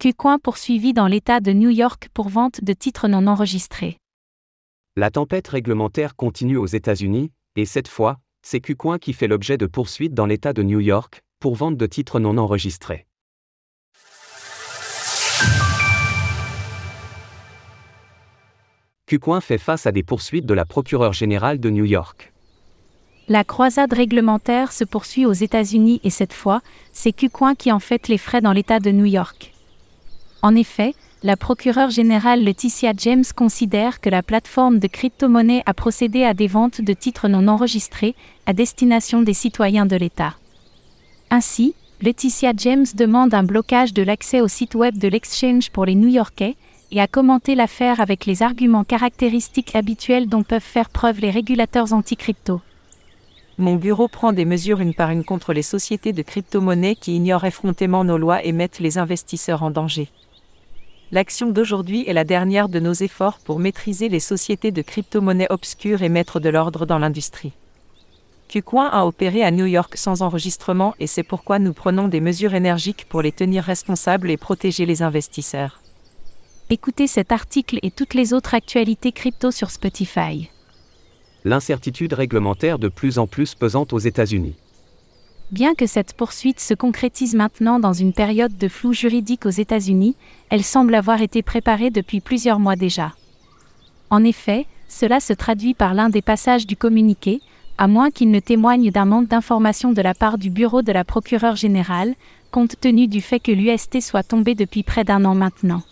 KuCoin poursuivi dans l'État de New York pour vente de titres non enregistrés. La tempête réglementaire continue aux États-Unis, et cette fois, c'est KuCoin qui fait l'objet de poursuites dans l'État de New York, pour vente de titres non enregistrés. KuCoin fait face à des poursuites de la procureure générale de New York. La croisade réglementaire se poursuit aux États-Unis et cette fois, c'est KuCoin qui en fait les frais dans l'État de New York. En effet, la procureure générale Laetitia James considère que la plateforme de crypto-monnaie a procédé à des ventes de titres non enregistrés à destination des citoyens de l'État. Ainsi, Laetitia James demande un blocage de l'accès au site web de l'exchange pour les New-Yorkais et a commenté l'affaire avec les arguments caractéristiques habituels dont peuvent faire preuve les régulateurs anti-crypto. Mon bureau prend des mesures une par une contre les sociétés de crypto-monnaies qui ignorent effrontément nos lois et mettent les investisseurs en danger. L'action d'aujourd'hui est la dernière de nos efforts pour maîtriser les sociétés de crypto-monnaies obscures et mettre de l'ordre dans l'industrie. KuCoin a opéré à New York sans enregistrement et c'est pourquoi nous prenons des mesures énergiques pour les tenir responsables et protéger les investisseurs. Écoutez cet article et toutes les autres actualités crypto sur Spotify. L'incertitude réglementaire de plus en plus pesante aux États-Unis. Bien que cette poursuite se concrétise maintenant dans une période de flou juridique aux États-Unis, elle semble avoir été préparée depuis plusieurs mois déjà. En effet, cela se traduit par l'un des passages du communiqué, à moins qu'il ne témoigne d'un manque d'information de la part du bureau de la procureure générale, compte tenu du fait que l'UST soit tombé depuis près d'un an maintenant.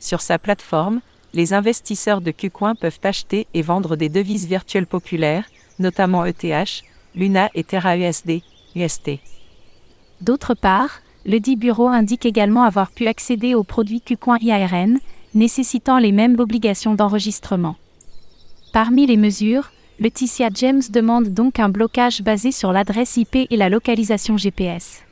Sur sa plateforme, les investisseurs de KuCoin peuvent acheter et vendre des devises virtuelles populaires, notamment ETH, Luna et TerraUSD, D'autre part, le dit bureau indique également avoir pu accéder aux produits KuCoin IARN, nécessitant les mêmes obligations d'enregistrement. Parmi les mesures, Laetitia James demande donc un blocage basé sur l'adresse IP et la localisation GPS.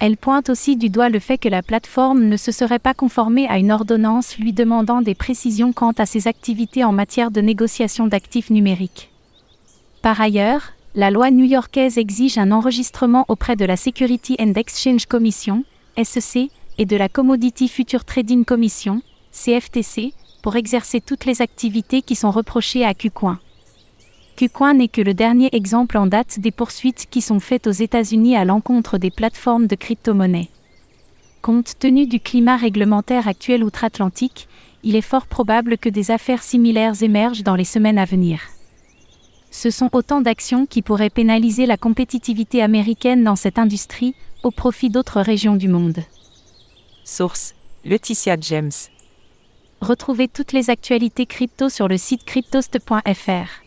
Elle pointe aussi du doigt le fait que la plateforme ne se serait pas conformée à une ordonnance lui demandant des précisions quant à ses activités en matière de négociation d'actifs numériques. Par ailleurs, la loi new-yorkaise exige un enregistrement auprès de la Security and Exchange Commission, SEC, et de la Commodity Future Trading Commission, CFTC, pour exercer toutes les activités qui sont reprochées à KuCoin. KuCoin n'est que le dernier exemple en date des poursuites qui sont faites aux États-Unis à l'encontre des plateformes de crypto-monnaies. Compte tenu du climat réglementaire actuel outre-Atlantique, il est fort probable que des affaires similaires émergent dans les semaines à venir. Ce sont autant d'actions qui pourraient pénaliser la compétitivité américaine dans cette industrie, au profit d'autres régions du monde. Source Laetitia James. Retrouvez toutes les actualités crypto sur le site cryptost.fr.